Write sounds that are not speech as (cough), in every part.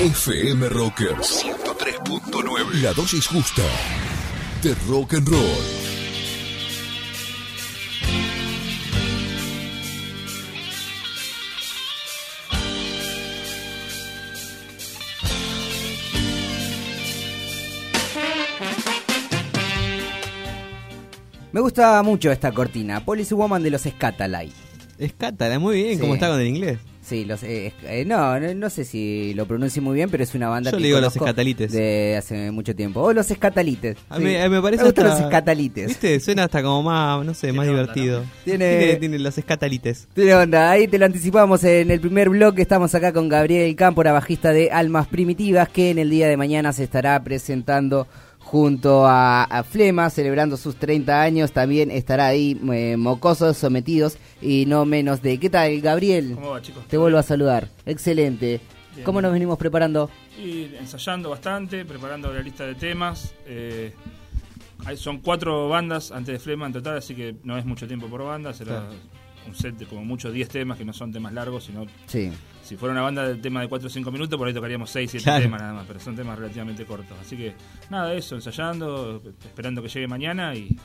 FM Rockers 103.9. La dosis justa de rock and roll. Me gusta mucho esta cortina, Police Woman de los Scatalite. Escátala, muy bien, Sí. ¿cómo está con el inglés? Sí, los, eh, eh, no, no, no sé si lo pronuncio muy bien, pero es una banda Yo que le digo los Escatalites. de hace mucho tiempo. O los Escatalites. A sí. mí, a mí me parece gustan hasta- los Escatalites. ¿Viste? Suena hasta como más, no sé, más onda, divertido. Tiene- tiene, tiene los escatalites. Tiene onda, ahí te lo anticipamos en el primer bloque. Estamos acá con Gabriel Cámpora, bajista de Almas Primitivas, que en el día de mañana se estará presentando junto a, a Flema, celebrando sus 30 años. También estará ahí eh, Mocosos Sometidos y no menos de. ¿Qué tal, Gabriel? ¿Cómo va, chicos? Te vuelvo a saludar. Excelente. Bien. ¿Cómo nos venimos preparando? Y ensayando bastante, preparando la lista de temas. eh, hay- son cuatro bandas antes de Flema en total, así que no es mucho tiempo por banda. Será un set de como mucho 10 temas, que no son temas largos, sino Sí. si fuera una banda de tema de 4 o 5 minutos, por ahí tocaríamos 6, 7 Claro. temas nada más, pero son temas relativamente cortos. Así que nada, eso, ensayando, esperando que llegue mañana y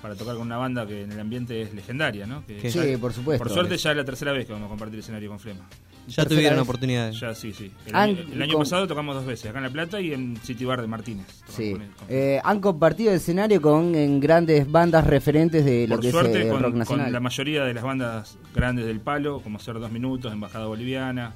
para tocar con una banda que en el ambiente es legendaria, ¿no? Que Sí, ya- por supuesto. Por suerte ya es la tercera vez que vamos a compartir escenario con Flema. Ya tuvieron vez. oportunidades. Ya, sí, sí. El Han- año, el año con- pasado tocamos dos veces, acá en La Plata y en City Bar de Martínez. Sí. con con- Eh, han compartido escenario con en grandes bandas referentes de lo Por que es suerte, el con, rock con nacional. la mayoría de las bandas grandes del palo, como Ser Dos Minutos, Embajada Boliviana.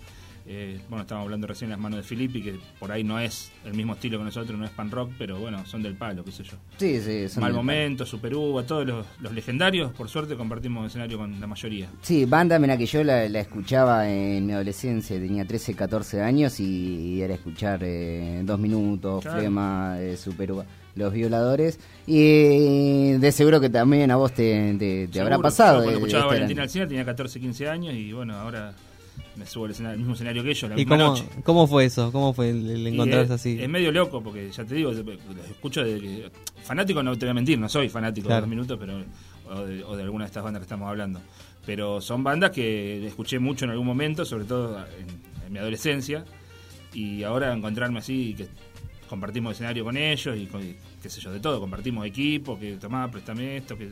Eh, bueno, estábamos hablando recién de las manos de Filippi, que por ahí no es el mismo estilo que nosotros, no es pan rock, pero bueno, son del palo, qué sé yo. Sí, sí, son Mal del- Momento, Super Uva, todos los, los legendarios, por suerte compartimos escenario con la mayoría. Sí, banda, mira que yo la, la escuchaba en mi adolescencia, tenía 13, 14 años y, era escuchar eh, Dos Minutos, Claro. Flema, eh, Super Uva, Los Violadores. Y de seguro que también a vos te, te- te habrá pasado. Yo cuando eh, escuchaba a este Valentina Alcina tenía 14, 15 años y bueno, ahora me subo al, escena- al mismo escenario que ellos, la ¿Y misma cómo, noche. cómo fue eso? ¿Cómo fue el, el encontrarse es, así? Es medio loco, porque ya te digo, los escucho de que- Fanático no te voy a mentir, no soy fanático Claro. de dos minutos, pero o de, o de alguna de estas bandas que estamos hablando. Pero son bandas que escuché mucho en algún momento, sobre todo en, en mi adolescencia, y ahora encontrarme así, que compartimos escenario con ellos y con, qué sé yo, de todo, compartimos equipo, que tomá, préstame esto, que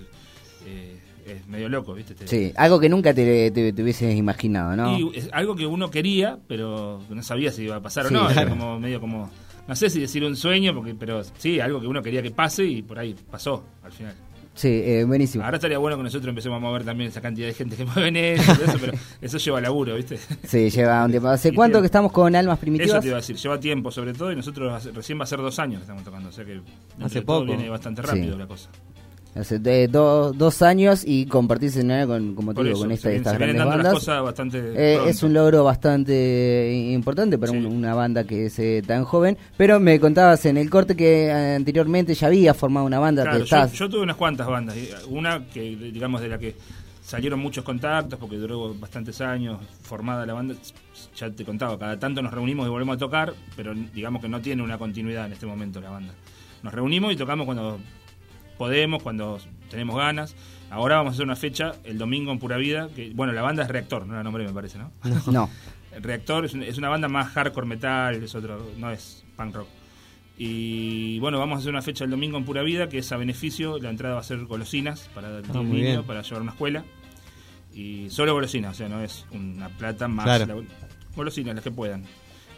eh, es medio loco, ¿viste? Te- Sí, algo que nunca te, te- te hubieses imaginado, ¿no? y es algo que uno quería, pero no sabía si iba a pasar Sí, o no. Era claro. como medio como, no sé si decir un sueño, porque pero sí, algo que uno quería que pase y por ahí pasó al final. Sí, eh, buenísimo. Ahora estaría bueno que nosotros empecemos a mover también esa cantidad de gente que (laughs) mueven eso, y todo eso, pero eso lleva laburo, ¿viste? Sí, lleva un tiempo. ¿Hace (laughs) Y cuánto que estamos con Almas Eso Primitivas? te iba a decir, lleva tiempo sobre todo y nosotros hace- recién va a ser dos años que estamos tocando, o sea que Hace poco. viene bastante rápido Sí. la cosa. Hace de- do- dos años y compartir escenario con, como te digo, con esta, se, estas se grandes bandas. Eh, es un logro bastante importante para Sí. un- una banda que es eh, tan joven. Pero me contabas en el corte que eh, anteriormente ya había formado una banda Claro, que yo, estás. yo tuve unas cuantas bandas. Una que, digamos, de la que salieron muchos contactos, porque duró bastantes años formada la banda. Ya te contaba, cada tanto nos reunimos y volvemos a tocar, pero digamos que no tiene una continuidad en este momento la banda. Nos reunimos y tocamos cuando podemos, cuando tenemos ganas. Ahora vamos a hacer una fecha el domingo en Pura Vida, que bueno, la banda es Reactor, no la nombré me parece, ¿no? No. Reactor es, un- es una banda más hardcore metal, es otro, no es punk rock. Y bueno, vamos a hacer una fecha el domingo en Pura Vida, que es a beneficio, la entrada va a ser golosinas para el muy niño, bien. para llevar a una escuela. Y solo golosinas, o sea, no es una plata más Claro. la- golosinas, las que puedan.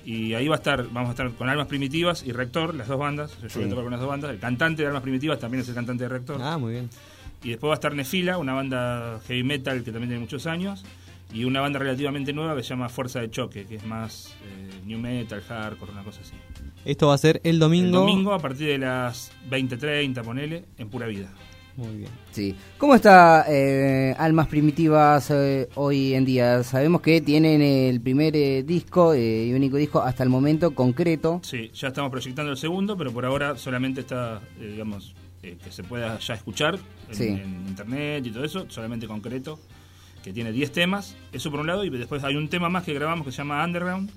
Y ahí va a estar, vamos a estar con Almas Primitivas y Rector, las dos bandas. Yo Sí. voy a tocar con las dos bandas. El cantante de Almas Primitivas también es el cantante de Rector. Ah, muy bien. Y después va a estar Nefila, una banda heavy metal que también tiene muchos años. Y una banda relativamente nueva que se llama Fuerza de Choque, que es más eh, new metal, hardcore, una cosa así. Esto va a ser el domingo. El domingo a partir de las 20.30, ponele, en pura vida. Muy bien. Sí. ¿Cómo está eh, Almas Primitivas eh, hoy en día? Sabemos que tienen el primer eh, disco eh, y único disco hasta el momento concreto. Sí, ya estamos proyectando el segundo, pero por ahora solamente está, eh, digamos, eh, que se pueda ya escuchar en, Sí. en internet y todo eso, solamente concreto, que tiene 10 temas, eso por un lado, y después hay un tema más que grabamos que se llama Underground,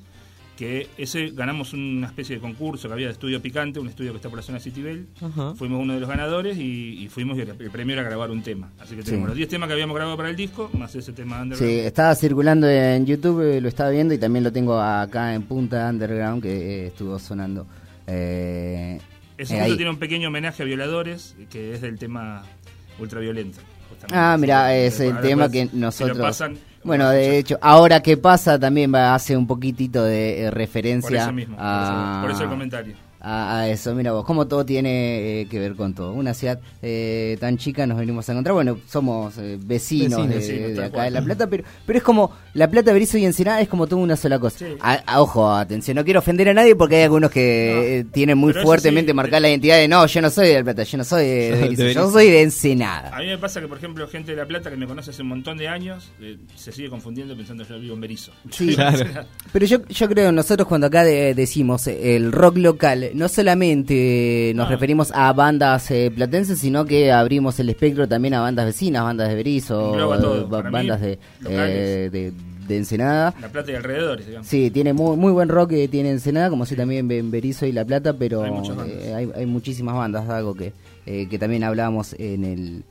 que ese ganamos una especie de concurso que había de estudio picante, un estudio que está por la zona Citibel. Ajá. Fuimos uno de los ganadores y, y fuimos y el, el premio era grabar un tema. Así que tenemos Sí. los 10 temas que habíamos grabado para el disco, más ese tema Sí, underground. estaba circulando en YouTube, eh, lo estaba viendo y también lo tengo acá en Punta Underground que eh, estuvo sonando. Eh, Ese eh, tiene un pequeño homenaje a violadores, que es del tema ultraviolento. justamente. Ah, mira, es el tema que lo nosotros... pasan, bueno, de hecho, ahora que pasa también va, hace un poquitito de eh, Por referencia eso mismo, por a, eso, por eso el comentario. A, a eso. Mira vos, cómo todo tiene eh, que ver con todo. Una ciudad eh, tan chica nos venimos a encontrar. Bueno, somos eh, vecinos, Vecinos, de, sí, de tal acá cual. de La Plata, pero, pero es como La Plata, Berizo y Ensenada es como todo una sola cosa. Sí. A- a- ojo, atención, no quiero ofender a nadie porque hay algunos que No, eh, tienen muy fuertemente sí, marcada la identidad de no, yo no soy de La Plata, yo no soy de, de Berizo, yo soy de Ensenada. A mí me pasa que, por ejemplo, gente de La Plata que me conoce hace un montón de años eh, se sigue confundiendo pensando que yo vivo en Berizo. Sí, (laughs) Claro. Pero yo, yo creo, nosotros cuando acá de- decimos el rock local, no solamente eh, nos Ah. referimos a bandas eh, platenses, sino que abrimos el espectro también a bandas vecinas, bandas de Berizo, eh, ba- Para mí, bandas de, eh, de, de Ensenada. La Plata y alrededores, digamos. Sí, tiene muy, muy buen rock que tiene Ensenada, como si también en Berizo y La Plata, pero Hay bandas. eh, hay, hay muchísimas bandas, algo que, eh, que también hablábamos en el,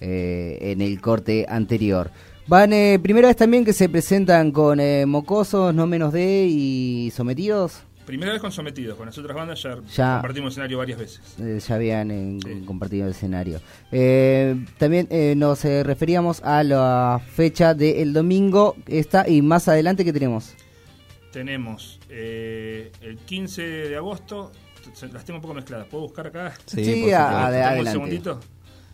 eh, en el corte anterior. Van, eh, primera vez también que se presentan con eh, Mocosos, No Menos de y Sometidos. Primera vez con Sometidos, con las otras bandas ya, Ya. compartimos escenario varias veces. Eh, ya habían eh, Sí. compartido el escenario. Eh, también eh, nos eh, referíamos a la fecha del domingo, esta y más adelante que tenemos. Tenemos eh, el 15 de agosto, las tengo un poco mezcladas. ¿Puedo buscar acá? Sí, Sí, por a- a- ¿Tengo un adelante. segundito?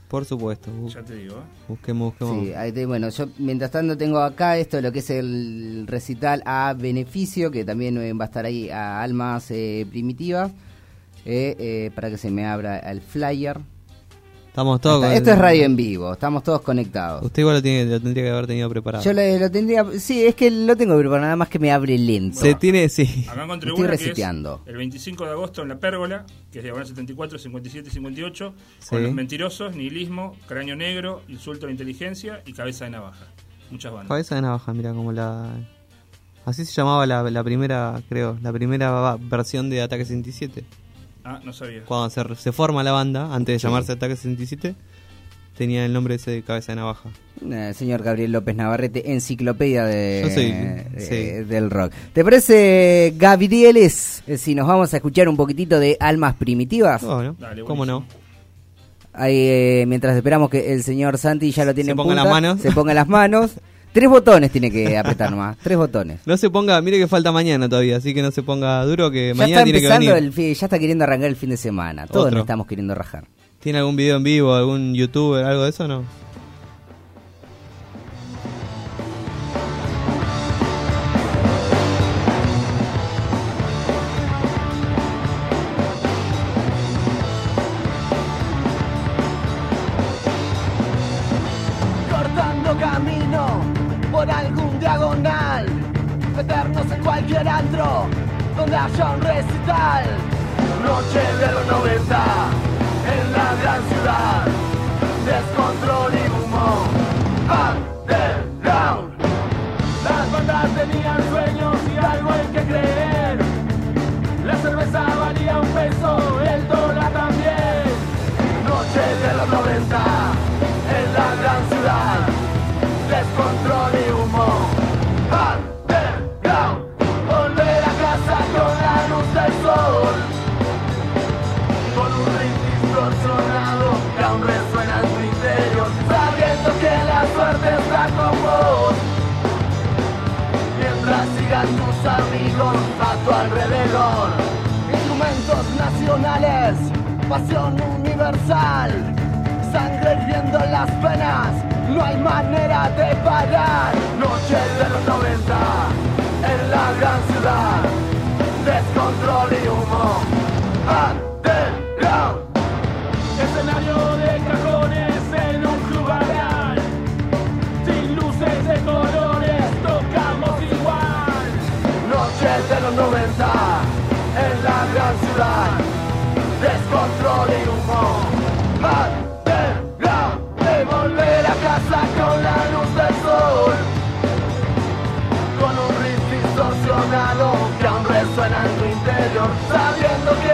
Por supuesto. Bu- Ya te digo. Busquemos, busquemos. Sí, ahí te- bueno, yo mientras tanto tengo acá esto, lo que es el recital a beneficio, que también eh, va a estar ahí a almas eh, primitivas, eh, eh, para que se me abra el flyer. Estamos todos. Está- con- esto es radio en vivo, estamos todos conectados. Usted igual lo, tiene, lo tendría que haber tenido preparado. Yo le- lo tendría, sí, es que lo tengo preparado, nada más que me abre lento. Se tiene, sí. Acá encontré Estoy una que es reseteando. el 25 de agosto en La Pérgola, que es diagonal 74, 57 y 58, Sí. con Los Mentirosos, Nihilismo, Cráneo Negro, Insulto a la Inteligencia y Cabeza de Navaja. Muchas bandas. Cabeza de navaja, mira como la. Así se llamaba la, la primera, creo, la primera versión de Ataque 67. Ah, no sabía. Cuando se, se forma la banda, antes de llamarse Ataque 67, tenía el nombre ese de Cabeza de navaja. Eh, señor Gabriel López Navarrete, enciclopedia de, Yo soy- de- sí. del rock. ¿Te parece, Gabrieles, eh, si nos vamos a escuchar un poquitito de Almas Primitivas? Oh, ¿no? Dale, ¿Cómo no? Ahí, eh, mientras esperamos que el señor Santi ya lo tiene Se en ponga punta, las manos. se ponga las manos. (laughs) Tres botones tiene que apretar nomás, tres botones. No se ponga, mire que falta mañana todavía, así que no se ponga duro que Ya mañana está tiene que empezando venir. el fin, ya está queriendo arrancar el fin de semana. Todos Otro. nos estamos queriendo rajar. ¿Tiene algún video en vivo, algún youtuber, algo de eso no? Universal. Sangre hirviendo en las venas, no hay manera de parar. Noche de los 90, en la gran ciudad. Descontrol y humo. Underground. Escenario de cajones en un club barrial. Sin luces de colores, tocamos igual. Noche de los 90, en la gran ciudad. Descontrol y humo. Underground. De volver a casa con la luz del sol. Con un riff distorsionado que aún interior, sabiendo que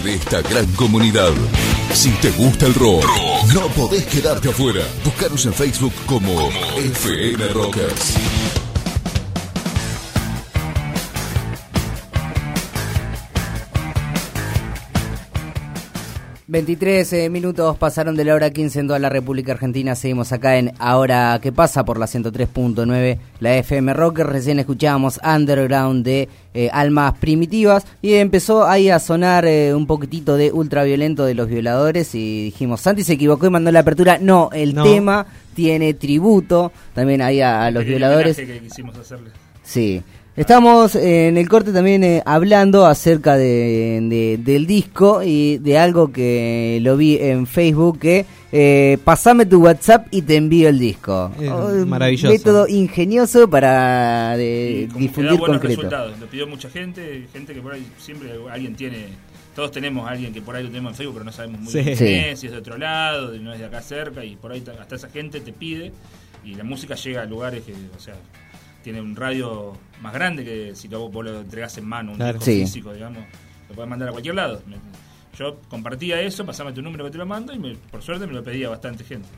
de esta gran comunidad. Si te gusta el rock, no podés quedarte afuera. Búscanos en Facebook como FN Rockers. 23 eh, minutos pasaron de la hora 15 en toda la República Argentina. Seguimos acá en Ahora que pasa por la 103.9, la FM Rocker. Recién escuchábamos Underground de eh, Almas Primitivas y empezó ahí a sonar eh, un poquitito de ultraviolento de los violadores. Y dijimos, Santi se equivocó y mandó la apertura. No, el No. tema tiene tributo también ahí a, a los violadores. que quisimos hacerle. Sí. Estamos eh, en el corte también eh, hablando acerca de, de- del disco y de algo que lo vi en Facebook que eh, pasame tu WhatsApp y te envío el disco. Oh, maravilloso. Método ingenioso para de, difundir buenos concreto. resultados. Lo pidió mucha gente, gente que por ahí siempre alguien tiene. Todos tenemos a alguien que por ahí lo tenemos en Facebook, pero no sabemos muy Sí. bien Sí. quién es, si es de otro lado, no es de acá cerca, y por ahí ta- hasta esa gente te pide, y la música llega a lugares que, o sea, tiene un radio más grande que si lo, vos lo entregás en mano, un Claro. disco Sí. físico, digamos, lo puedes mandar a cualquier lado. Yo compartía eso, pasame tu número que te lo mando, y me- por suerte me lo pedía bastante gente.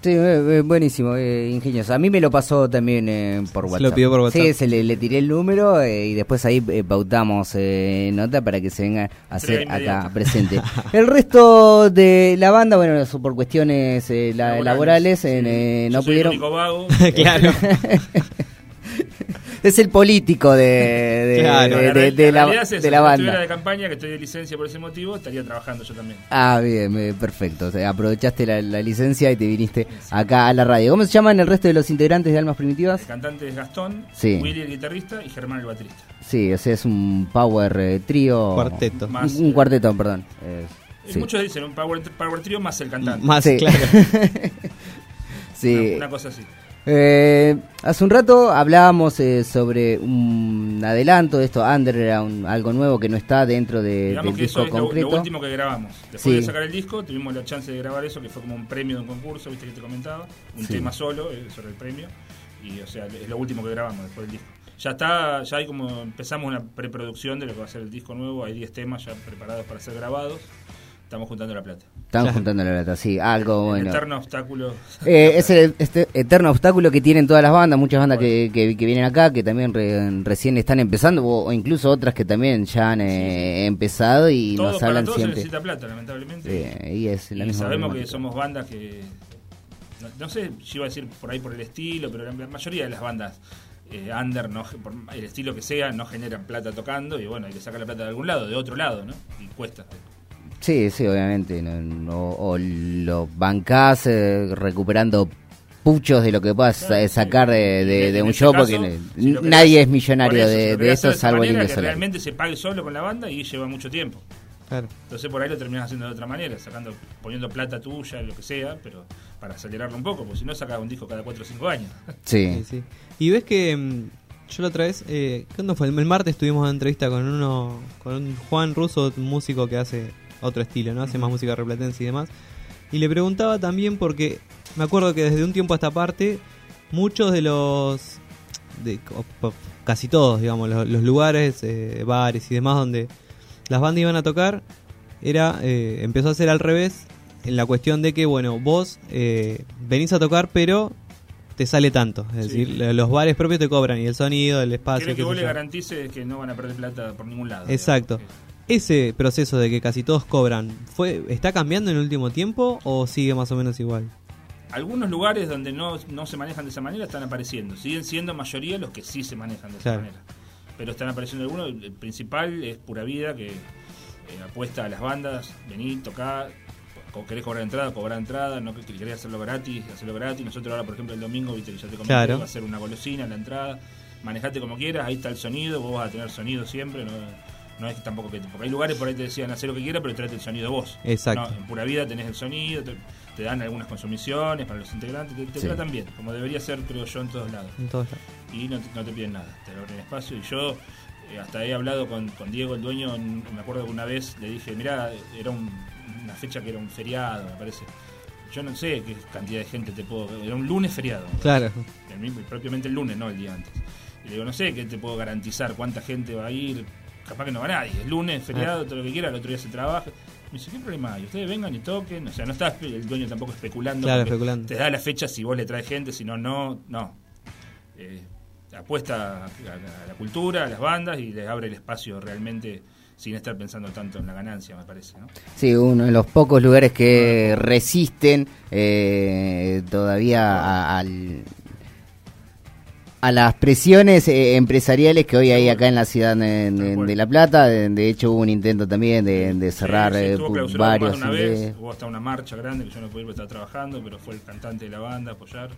Sí, eh, eh, buenísimo, eh, ingenioso. A mí me lo pasó también eh, por Se WhatsApp. lo pidió por WhatsApp. Sí, se le, le tiré el número eh, y después ahí eh, pautamos eh, nota para que se venga a hacer acá presente. (laughs) el resto de la banda, bueno, eso por cuestiones eh, la- laborales, en, Sí. eh, Yo no soy pudieron. El único vago. (laughs) (laughs) claro. (laughs) es el político de, de, Claro. de- la, de- real- de la, es de la banda. de campaña, que estoy de licencia por ese motivo, estaría trabajando yo también. Ah, bien, eh, perfecto. O sea, aprovechaste la, la licencia y te viniste acá a la radio. ¿Cómo se llaman el resto de los integrantes de Almas Primitivas? El cantante es Gastón, Sí. Willy el guitarrista y Germán el baterista. Sí, o sea, es un power eh, trío. Cuarteto. Un- Más, un, eh, cuarteto, perdón. Eh, sí. Muchos dicen un power, power trio más el cantante. Más Sí. claro. (laughs) Sí. Una, una cosa así. Eh, hace un rato hablábamos eh, sobre un adelanto de esto, Underground, algo nuevo que no está dentro de, Digamos del que eso disco es lo, último que grabamos. Después Sí. de sacar el disco, tuvimos la chance de grabar eso, que fue como un premio de un concurso, viste que te comentaba. Un Sí. tema solo eh, sobre el premio. Y o sea, es lo último que grabamos después del disco. Ya está, ya hay como empezamos una preproducción de lo que va a ser el disco nuevo. Hay 10 temas ya preparados para ser grabados. Estamos juntando la plata. Estamos Claro. juntando la plata, sí, algo El bueno. eterno obstáculo. Eh, es el este eterno obstáculo que tienen todas las bandas, muchas bandas que, que, que vienen acá, que también re- recién están empezando, o, o incluso otras que también ya han eh, empezado y Todo, nos para hablan todo se siempre. necesita plata, lamentablemente. Eh, y es la y misma sabemos que somos bandas que no, no sé si iba a decir por ahí por el estilo pero la, la mayoría de las bandas eh, under no, por el estilo que sea no generan plata tocando y bueno hay que sacar la plata de algún lado de otro lado no y cuesta Sí, sí, obviamente. no- no- o lo bancás eh, recuperando puchos de lo que puedas Claro, eh, sacar de, de un este show, caso, porque si nadie es millonario eso, de, eso, salvo el solar. realmente se pague solo con la banda y lleva mucho tiempo Claro. entonces por ahí lo terminas haciendo de otra manera sacando poniendo plata tuya lo que sea pero para acelerarlo un poco porque si no sacas un disco cada 4 o 5 años Sí. Sí, sí. Y ves que mm, yo la otra vez, eh, ¿cuándo fue? El martes tuvimos una entrevista con uno, con un Juan Russo, un músico que hace otro estilo, ¿no? Hace más música replatense y demás. Y le preguntaba también porque me acuerdo que desde un tiempo a esta parte muchos de los, de, casi todos, digamos, los, los lugares, eh, bares y demás donde las bandas iban a tocar, era eh, empezó a ser al revés en la cuestión de que, bueno, vos eh, venís a tocar, pero te sale tanto. Es Sí. decir, lo- los bares propios te cobran y el sonido, el espacio. Quieren qué que vos le garantices que no van a perder plata por ningún lado. Exacto. digamos. Ese proceso de que casi todos cobran, fue ¿está cambiando en el último tiempo o sigue más o menos igual? Algunos lugares donde no, no se manejan de esa manera están apareciendo. Siguen siendo mayoría los que sí se manejan de esa manera. Pero están apareciendo algunos. El principal es Pura Vida, que eh, apuesta a las bandas, vení, tocá, querés cobrar entrada, cobrar entrada, no que que querés hacerlo gratis, hacerlo gratis. Nosotros ahora, por ejemplo, el domingo, viste que ya te comenté, Claro. va a ser una golosina en la entrada. Manejate como quieras, ahí está el sonido, vos vas a tener sonido siempre, no, no es tampoco que... Porque hay lugares por ahí te decían hacer lo que quieras, pero trate el sonido vos. Exacto. No, en Pura Vida tenés el sonido, te, te dan algunas consumiciones para los integrantes, te, te Sí. tratan bien, como debería ser, creo yo, en todos lados. En todos lados. Y no te, no te piden nada, te abren espacio. Y yo eh, hasta he hablado con, con Diego, el dueño, me acuerdo que una vez le dije, mirá, era un- una fecha que era un feriado, me parece. Yo no sé qué cantidad de gente te puedo... Era un lunes feriado. Claro. El mismo- propiamente el lunes, no el día antes. Y le digo, no sé qué te puedo garantizar, cuánta gente va a ir. Capaz que no va nadie. El lunes, feriado, todo lo que quiera, el otro día se trabaja. Me dice, ¿qué problema hay? Ustedes vengan y toquen. O sea, no está el dueño tampoco especulando. Claro, especulando. Te da la fecha si vos le traes gente, si no, no. No. Eh, apuesta a, a la cultura, a las bandas y les abre el espacio realmente sin estar pensando tanto en la ganancia, me parece. ¿no? Sí, uno de los pocos lugares que resisten eh, todavía a, al- a las presiones eh, empresariales que hoy hay acá en la ciudad de, de- cual. de La Plata. De, de hecho, hubo un intento también de, cerrar Sí, sí, eh, varios. una vez, hubo hasta una marcha grande que yo no pude ir porque estaba trabajando, pero fue el cantante de la banda a apoyar.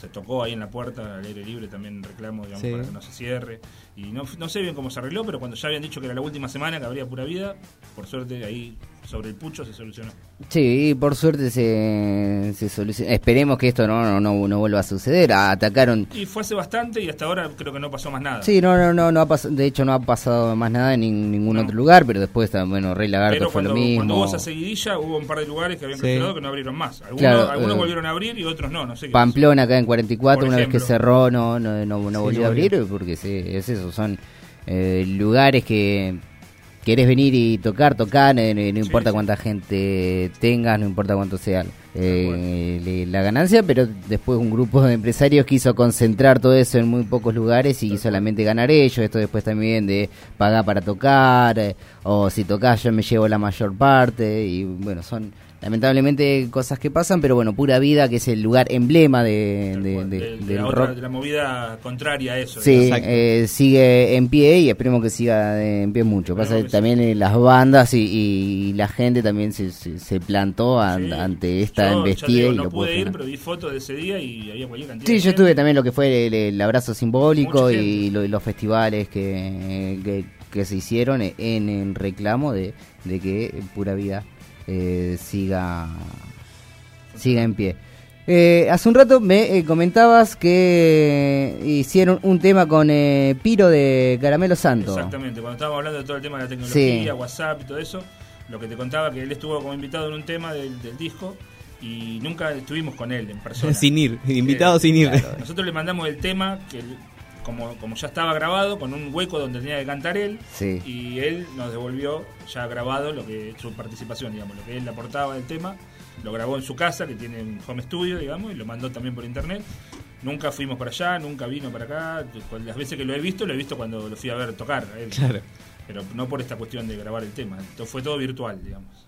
Se tocó ahí en la puerta, al aire libre, también reclamo digamos, Sí. para que no se cierre. Y no, no sé bien cómo se arregló, pero cuando ya habían dicho que era la última semana que habría pura vida, por suerte ahí sobre el pucho se solucionó. Sí, por suerte se, se soluciona. Esperemos que esto no, no, no, no vuelva a suceder. Atacaron. Y fue hace bastante y hasta ahora creo que no pasó más nada. Sí, no, no, no, no ha pas- de hecho no ha pasado más nada en nin- ningún No. otro lugar, pero después, está- bueno, Rey Lagarto Pero fue cuando, lo mismo. cuando hubo esa seguidilla, hubo un par de lugares que habían Sí. que no abrieron más. Algunos, Claro, algunos eh, volvieron a abrir y otros no, no sé qué Pamplona acá en 44, Por una vez que cerró, no, no, no, no Sí, volvió a abrir, porque sí, es eso, son eh, lugares que querés venir y tocar, tocar, no, no importa sí. cuánta gente tengas, no importa cuánto sea eh, la ganancia, pero después un grupo de empresarios quiso concentrar todo eso en muy pocos lugares y solamente ganar ellos, esto después también de pagar para tocar, eh, o si tocas yo me llevo la mayor parte, y bueno, son lamentablemente cosas que pasan, pero bueno, pura vida, que es el lugar emblema de, Tal de- cual, de- de- de del la otra- rock. de la movida contraria a eso. Sí, eh, sigue en pie y esperemos que siga en pie mucho. Pasa que también eh, las bandas y, y la gente también se, se, se plantó Sí. ante esta Yo, embestida digo, y no lo pude ir, frenar. pero vi fotos de ese día y había cualquier cantidad Sí, de yo estuve también lo que fue el, el abrazo simbólico y lo- los festivales que, que, que se hicieron en, en reclamo de, de que Pura Vida eh, siga siga en pie. Eh, hace un rato me eh, comentabas que hicieron un tema con eh, Piro de Caramelo Santo. Exactamente, cuando estábamos hablando de todo el tema de la tecnología, Sí. WhatsApp y todo eso, lo que te contaba que él estuvo como invitado en un tema del, del disco y nunca estuvimos con él en persona. (laughs) Sin ir, invitado sin ir. Claro, (laughs) Nosotros le mandamos el tema que como, como ya estaba grabado, con un hueco donde tenía que cantar él, Sí. y él nos devolvió ya grabado lo que su participación, digamos, lo que él aportaba del tema, lo grabó en su casa, que tiene un home studio, digamos, y lo mandó también por internet. Nunca fuimos para allá, nunca vino para acá. Las veces que lo he visto, lo he visto cuando lo fui a ver tocar. a él. Claro. Pero no por esta cuestión de grabar el tema. Entonces fue todo virtual, digamos.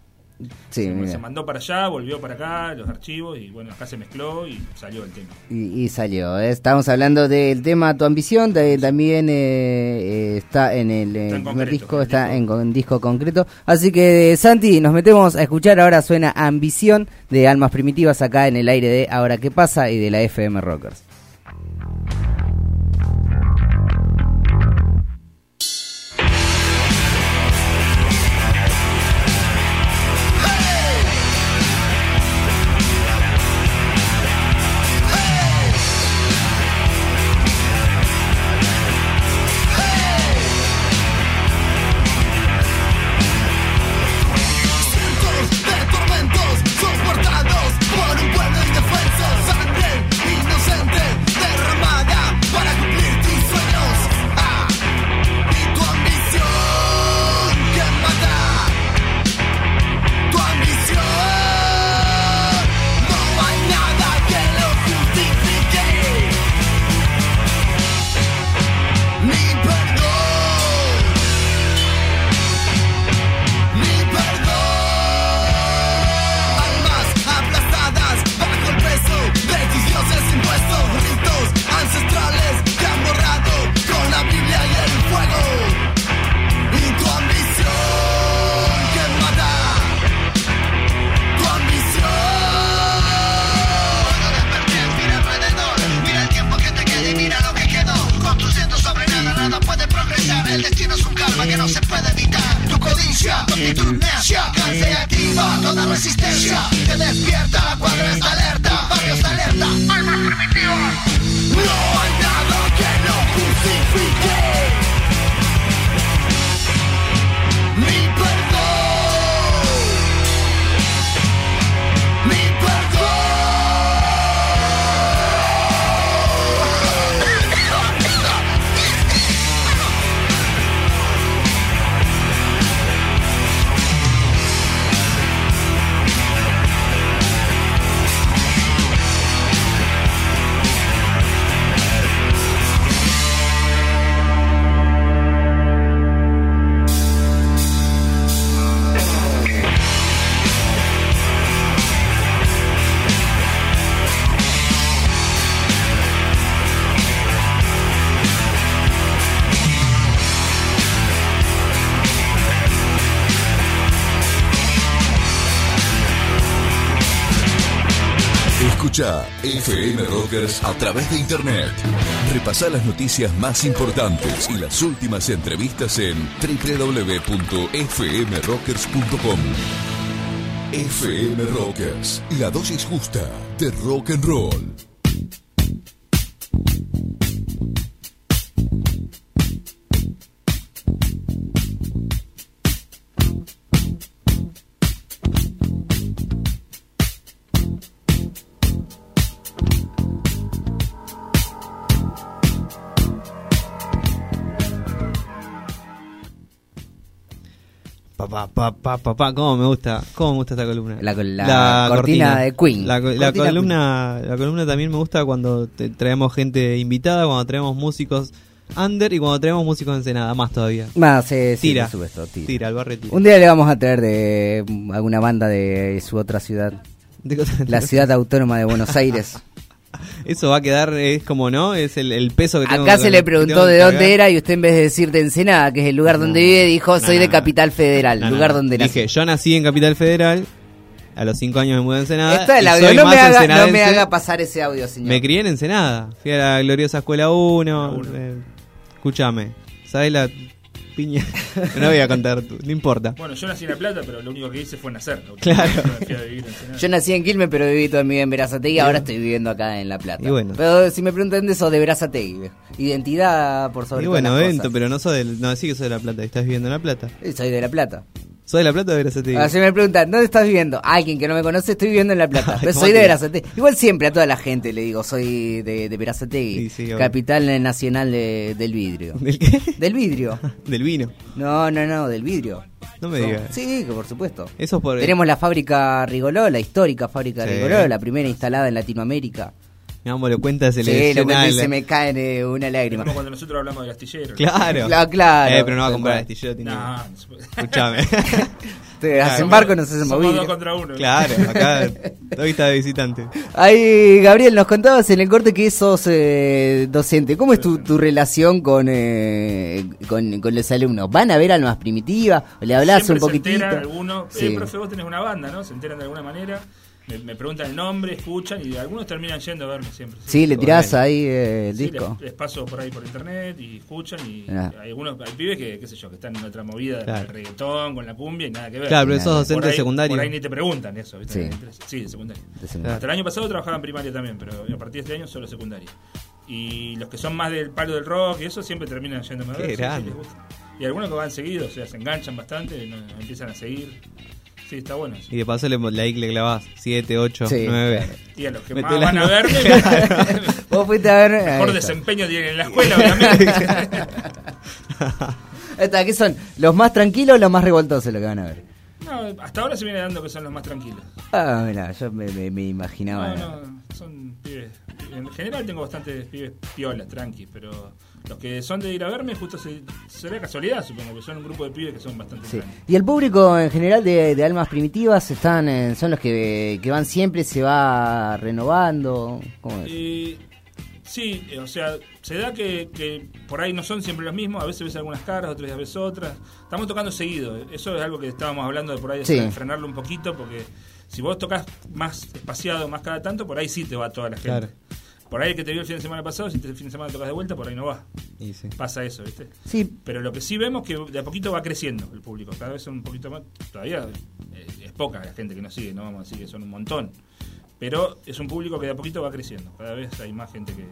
Sí, se, mandó para allá, volvió para acá, los archivos, y bueno, acá se mezcló y salió el tema. Y, y salió. ¿eh? Estamos hablando del tema Tu Ambición, de- también eh, eh, está en el eh, Está en concreto, disco, el está disco. en disco concreto. Así que, Santi, nos metemos a escuchar. Ahora suena Ambición de Almas Primitivas acá en el aire de Ahora qué pasa y de la FM Rockers. amnesia, cárcel activa, toda resistencia que despierta, cuadra está alerta, barrio está alerta, almas primitivas. No hay nada que no justifique mi perdón. Escucha FM Rockers a través de internet. Repasá las noticias más importantes y las últimas entrevistas en www.fmrockers.com. FM Rockers, la dosis justa de rock and roll. Papá, papá, papá, cómo me gusta, cómo me gusta esta columna. La la cortina de Queen. La, columna, la columna también me gusta cuando te- traemos gente invitada, cuando traemos músicos under y cuando traemos músicos en Senada, más todavía. Más, sí, sí, Tira. por supuesto, tira. Tira, el barre tira. Un día le vamos a traer de mm, alguna banda de su otra ciudad, De la ciudad autónoma de Buenos Aires. (laughs) Eso va a quedar, es como, ¿no? Es el, el peso que tengo Acá se le preguntó de dónde era y usted en vez de decir de Ensenada, que es el lugar donde vive, dijo soy No, de no, Capital Federal, No, no, lugar no. donde nací. Dije, yo nací en Capital Federal, a los 5 años me mudé a Ensenada. Esto es audio, no me, haga, no me haga pasar ese audio, señor. Me crié en Ensenada. Fui a la gloriosa escuela 1. uno. eh, escúchame. ¿Sabes la piña? (laughs) no voy a contar, tú, no importa. Bueno, yo nací en La Plata, pero lo único que hice fue nacer. Claro. (laughs) Yo nací en Quilmes, pero viví toda mi vida en Verazategui y ahora estoy viviendo acá en La Plata. Y bueno. Pero si me preguntan de eso, de Verazategui. Identidad por sobre y bueno, evento, cosas. pero no soy del, no decís que soy de La Plata, estás viviendo en La Plata. Sí, Soy de La Plata. ¿Soy de La Plata o de Verazategui? Ahora, si me preguntan, ¿dónde estás viviendo? Alguien que no me conoce, estoy viviendo en La Plata. (laughs) Pero ¿Cómo soy de te- Verazategui. Igual siempre a toda la gente le digo, soy de, de. Sí, sí, capital nacional de- del vidrio. ¿Del qué? ¿Del vidrio? (laughs) Del vino. No, no, no, del vidrio. No me digas. Sí, que por supuesto. Eso es por... Tenemos la fábrica Rigoló, la histórica fábrica Sí. Rigoló, la primera instalada en Latinoamérica. Mi amor, lo cuenta, se le Sí, lo cuento llena y el- se me cae eh, una lágrima. como cuando nosotros hablamos del astillero. Claro. Claro, claro. Eh, pero no va a comprar cual. astillero, tiene... No, no. Escuchame. (laughs) (laughs) Te hacen Claro. barco, nos hacemos Somos dos contra uno. claro, acá (laughs) hoy está de visitante. Ahí, Gabriel, nos contabas en el corte que sos eh, docente. ¿Cómo es tu, tu relación con, eh, con, con los alumnos? ¿Van a ver almas primitivas? ¿O le hablas un poquitito? Se enteran algunos, Sí. eh, profe, vos tenés una banda, ¿no? Se enteran de alguna manera. Me, me preguntan el nombre, escuchan y algunos terminan yendo a verme siempre. Sí, le tirás ahí eh, el Sí, disco. les, les paso por ahí por internet y escuchan y Ah. hay algunos, hay pibes que, qué sé yo, que están en otra movida Claro. del reggaetón, con la cumbia y nada que ver. Claro, pero sos docente por ahí, secundario. Por ahí ni te preguntan eso, ¿viste? Sí. Sí, de secundario. De Claro. Hasta el año pasado trabajaba en primaria también, pero a partir de este año solo secundaria. Y los que son más del palo del rock y eso siempre terminan yendo a Qué ver. sí, sí, grande. les gusta. Y algunos que van seguidos, o sea, se enganchan bastante, nos empiezan a seguir. Sí, está bueno eso. Y de paso le, le, le clavás 7, 8, Sí, 9. (laughs) Y a los que más van a no. verme, (laughs) (laughs) Vos fuiste a ver. mejor desempeño tienen en la escuela, obviamente. ¿Qué son? ¿Los más tranquilos o los más revoltosos lo que van a ver? No, hasta ahora se viene dando que son los más tranquilos. Ah, mira, yo me, me- me imaginaba. No, no, son pibes. En general tengo bastantes pibes piolas, tranquis, pero los que son de ir a verme, justo se, será casualidad, supongo, que son un grupo de pibes que son bastante Sí. Y el público en general de, de almas primitivas están eh, son los que, que van siempre, se va renovando. ¿Cómo es? Y sí, eh, o sea, se da que, que por ahí no son siempre los mismos, a veces ves algunas caras, otras veces otras. Estamos tocando seguido, eso es algo que estábamos hablando de por ahí, de Sí. frenarlo un poquito, porque si vos tocas más espaciado, más cada tanto, por ahí sí te va toda la gente. Claro. Por ahí el que te vio el fin de semana pasado, si este fin de semana tocas de vuelta, por ahí no va. Y sí. Pasa eso, ¿viste? Sí, Pero lo que sí vemos que de a poquito va creciendo el público. Cada vez son un poquito más. Todavía eh, es poca la gente que nos sigue, no vamos a decir que son un montón. Pero es un público que de a poquito va creciendo. Cada vez hay más gente que,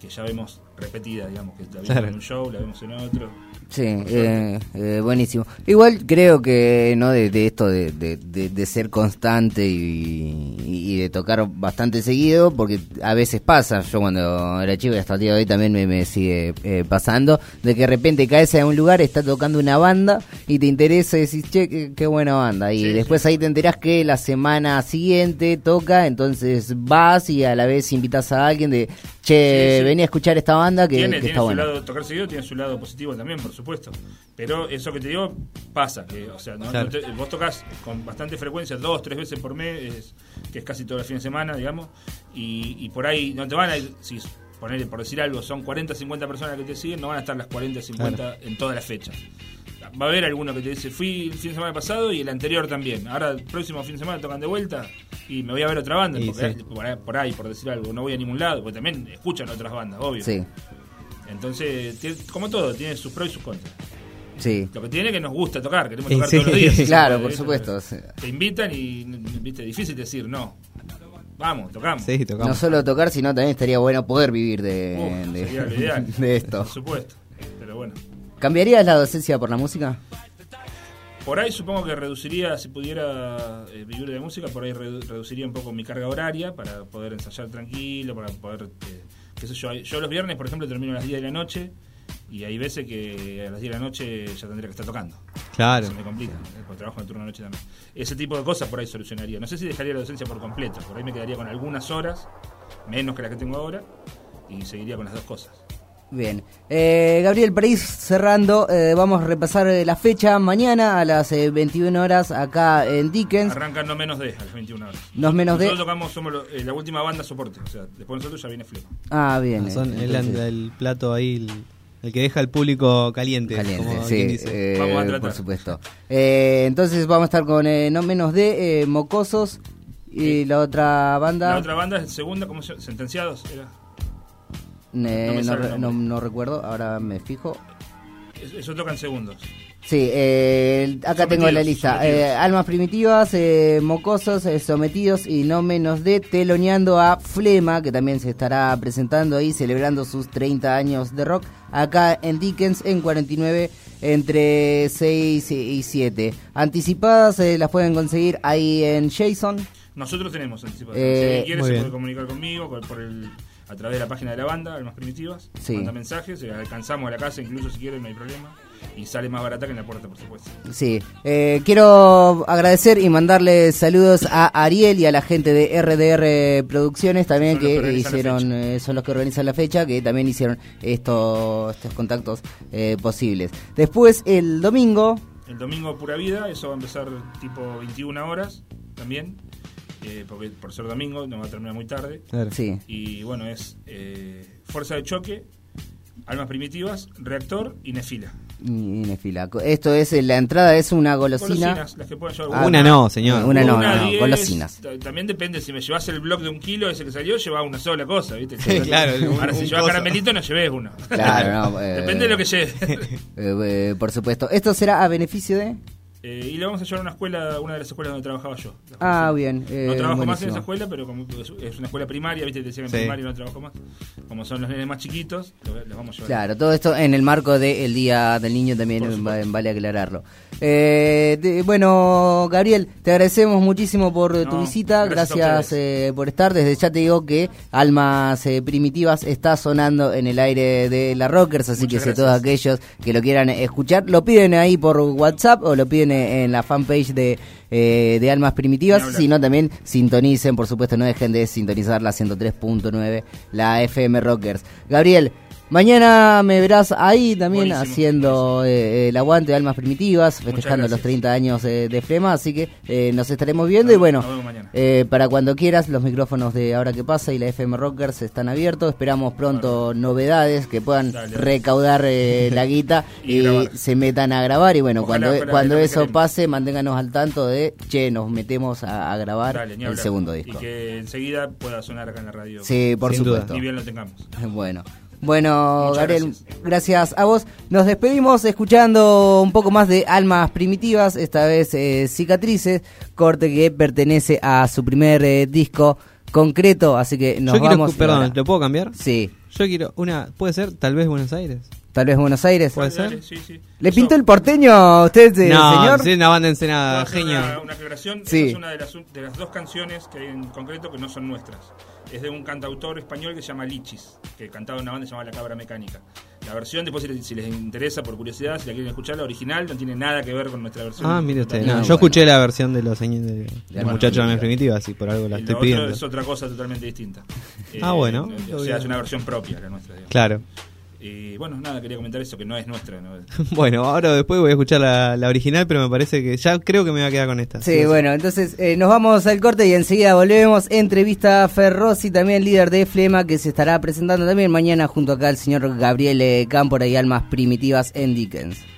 que ya vemos repetida, digamos, que la Claro. en un show, la vemos en otro. Sí, eh, eh, buenísimo. Igual creo que no de, de esto de, de- de- ser constante y, y de tocar bastante seguido, porque a veces pasa, yo cuando era chico y hasta el día de hoy también me, me sigue eh, pasando, de que de repente caes en un lugar, está tocando una banda y te interesa y decís, che, qué, qué buena banda. Y Sí, después ahí te enterás que la semana siguiente toca, entonces vas y a la vez invitas a alguien de, che, Sí, vení a escuchar esta banda que, tiene que tiene está su buena. lado, tocar seguido tiene su lado positivo también, por supuesto. Pero eso que te digo pasa, que, o sea, no- Claro. no te- vos tocas con bastante frecuencia, dos, tres veces por mes, es- que es casi todo el fin de semana, digamos, y, y por ahí no te van a ir, si ponerle por decir algo, son 40, 50 personas que te siguen, no van a estar las 40, 50 en todas las fechas. Va a haber alguno que te dice, fui el fin de semana pasado y el anterior también. Ahora el próximo fin de semana tocan de vuelta y me voy a ver otra banda. Y porque sí. por, ahí, por ahí, por decir algo, no voy a ningún lado, porque también escuchan otras bandas, obvio. Sí, Entonces, tiene- como todo, tiene sus pros y sus contras. sí. Lo que tiene es que nos gusta tocar, queremos tocar sí. todos los días. (laughs) Claro, por supuesto. Te invitan y, viste, difícil decir no. Vamos, tocamos. Sí, tocamos. No solo tocar, sino también estaría bueno poder vivir de, Uf, de- sería lo ideal. (laughs) de esto. Por supuesto. Pero bueno. ¿Cambiarías la docencia por la música? Por ahí supongo que reduciría, si pudiera eh, vivir de música, por ahí redu- reduciría un poco mi carga horaria para poder ensayar tranquilo, para poder, eh, qué sé yo. Yo los viernes, por ejemplo, termino a las 10 de la noche y hay veces que a las 10 de la noche ya tendría que estar tocando. Claro. Se me complica, ¿eh? porque trabajo en turno de noche también. Ese tipo de cosas por ahí solucionaría. No sé si dejaría la docencia por completo, por ahí me quedaría con algunas horas, menos que las que tengo ahora, y seguiría con las dos cosas. Bien. Eh, Gabriel, para ir cerrando, eh, vamos a repasar eh, la fecha mañana a las eh, 21 horas acá en Dickens. Arrancan no menos de a las 21 horas. No menos de... Nosotros tocamos, somos lo- eh, la última banda soporte, o sea, después de nosotros ya viene Flema. Ah, bien. Ah, Son el, el plato ahí, el, el que deja al público caliente. Caliente, como sí, dice. eh, Vamos a tratar. por supuesto. Eh, entonces vamos a estar con eh, no menos de eh, Mocosos y la otra banda... La otra banda es segunda, ¿cómo se llama? Sentenciados, era. Eh, no recuerdo, ahora me fijo. Es- Eso tocan segundos. Sí, eh, acá tengo la lista. Eh, almas primitivas, eh, mocosos, eh, sometidos y no menos de teloneando a Flema, que también se estará presentando ahí, celebrando sus 30 años de rock, acá en Dickens en 49 entre 6 y 7. Anticipadas eh, las pueden conseguir ahí en Jason. Nosotros tenemos anticipación. Eh, si quiere se bien. puede comunicar conmigo por, por el, a través de la página de la banda, Almas Primitivas. Sí. Manda mensajes, eh, alcanzamos a la casa incluso si quieren, no hay problema. Y sale más barata que en la puerta, por supuesto. Sí, eh, quiero agradecer y mandarle saludos a Ariel y a la gente de RDR Producciones también que hicieron, eh, son los que organizan la fecha, que también hicieron esto, estos contactos eh, posibles. Después el domingo, El domingo Pura Vida, eso va a empezar tipo 21 horas también. Eh, porque por ser domingo no va a terminar muy tarde. Claro. sí, Y bueno, es eh, Fuerza de Choque, Almas Primitivas, Reactor y Nefila. y- Nefila. Esto es, eh, la entrada es una golosina. Golosinas, las que puedan llevar. Ah, Una no, señor. Una no, no, no, diez, golosinas. ta- También depende, si me llevas el blog de un kilo, ese que salió, lleva una sola cosa, ¿viste? Claro, un- Ahora, si llevas caramelito, no lleves uno. Claro, no, (laughs) eh, Depende de lo que lleves. Eh, eh, por supuesto. Esto será a beneficio de... Eh, y le vamos a llevar a una escuela, una de las escuelas donde trabajaba yo. Ah, bien. eh, no trabajo más en esa escuela, pero como es una escuela primaria, ¿viste? Te decía que en Sí. primaria no trabajo más. Como son los nenes más chiquitos, lo- los vamos a llevar. Claro, todo esto en el marco del Día del Niño también vale aclararlo. Eh, de- bueno, Gabriel, te agradecemos muchísimo por eh, tu visita, gracias eh, por estar. Desde ya te digo que Almas eh, Primitivas está sonando en el aire de la Rockers, así Muchas que si todos aquellos que lo quieran escuchar, lo piden ahí por WhatsApp o lo piden en la fanpage de, eh, de Almas Primitivas, Ni hablar. si no también sintonicen, por supuesto no dejen de sintonizar la 103.9, la FM Rockers. Gabriel, Mañana me verás ahí también Buenísimo. haciendo eh, el aguante de Almas Primitivas, festejando los gracias. 30 años eh, de Flema, así que eh, nos estaremos viendo y bueno, mañana. eh, para cuando quieras, los micrófonos de Ahora que pasa y la FM Rockers están abiertos, esperamos pronto novedades que puedan Dale, recaudar eh, la (laughs) guita Y y, se metan a grabar y bueno, Ojalá cuando, cuando eso queremos. pase, manténganos al tanto de, che, nos metemos a, a grabar Dale, el segundo disco. Y que enseguida pueda sonar acá en la radio. Sí, por Sin duda. supuesto. Ni bien lo tengamos. (laughs) Bueno. Bueno, Muchas Gabriel, gracias. gracias. a vos. Nos despedimos escuchando un poco más de Almas Primitivas, esta vez eh, Cicatrices, corte que pertenece a su primer eh, disco concreto, así que nos Yo quiero, vamos. perdón. ¿lo puedo cambiar? Sí, Yo quiero una, puede ser, tal vez Buenos Aires. tal vez Buenos Aires. ¿Puede Dale, ser? sí, sí. ¿Le Eso- pintó el porteño a usted, eh, no, señor? sí, una banda ¿Puedo encenada, hacer genio. Una, una aclaración. Sí. Esa es una de las, de las dos canciones que hay en concreto que no son nuestras. Es de un cantautor español que se llama Lichis, que cantaba en una banda que se llama La Cabra Mecánica. La versión, después si les, si les interesa por curiosidad, si la quieren escuchar, la original no tiene nada que ver con nuestra versión. Ah, mire usted. No, bueno. yo escuché la versión de los señores de, del Bueno, muchacho de mira. las primitivas y por algo la Y estoy lo otro pidiendo. es otra cosa totalmente distinta. Ah, bueno. O sea, es una versión propia la nuestra. digamos. Claro. Y bueno, nada, quería comentar eso, que no es nuestra. ¿no? (laughs) Bueno, ahora después voy a escuchar la, la original, pero me parece que ya creo que me voy a quedar con esta. Sí, bueno, entonces eh, nos vamos al corte y enseguida volvemos. Entrevista a Ferrosi, también líder de Flema, que se estará presentando también mañana junto acá al señor Gabriel Cámpora y Almas Primitivas en Dickens.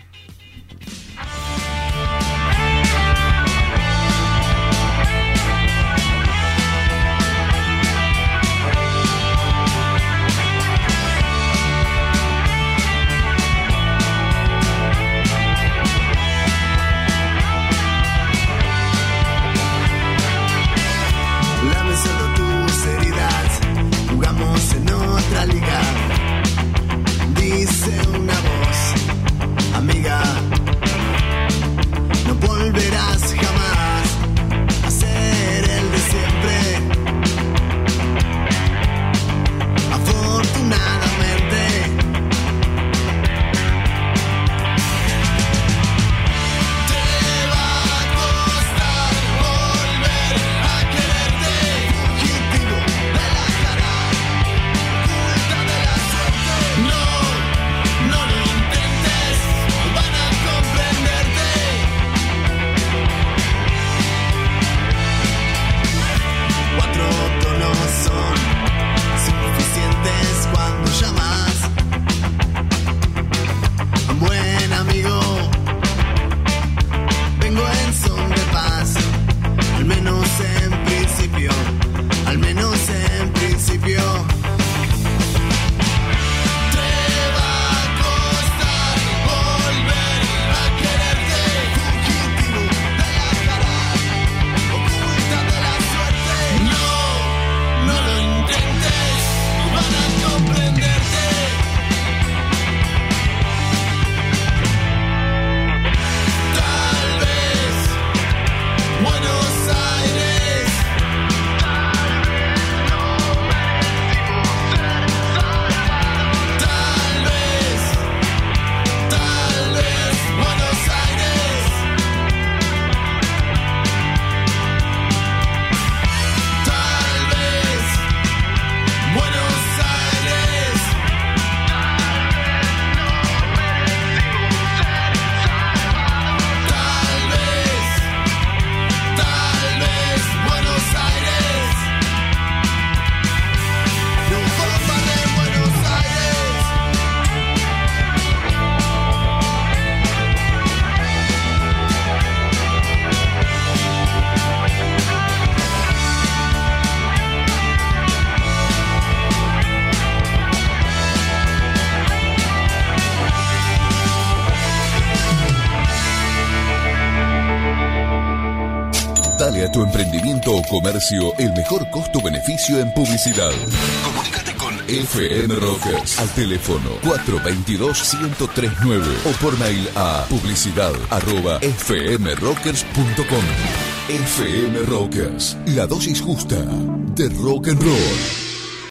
Comercio el mejor costo-beneficio en publicidad. Comunícate con FM Rockers al teléfono 422-1039 o por mail a publicidad fmrockers.com. FM Rockers, la dosis justa de rock and roll.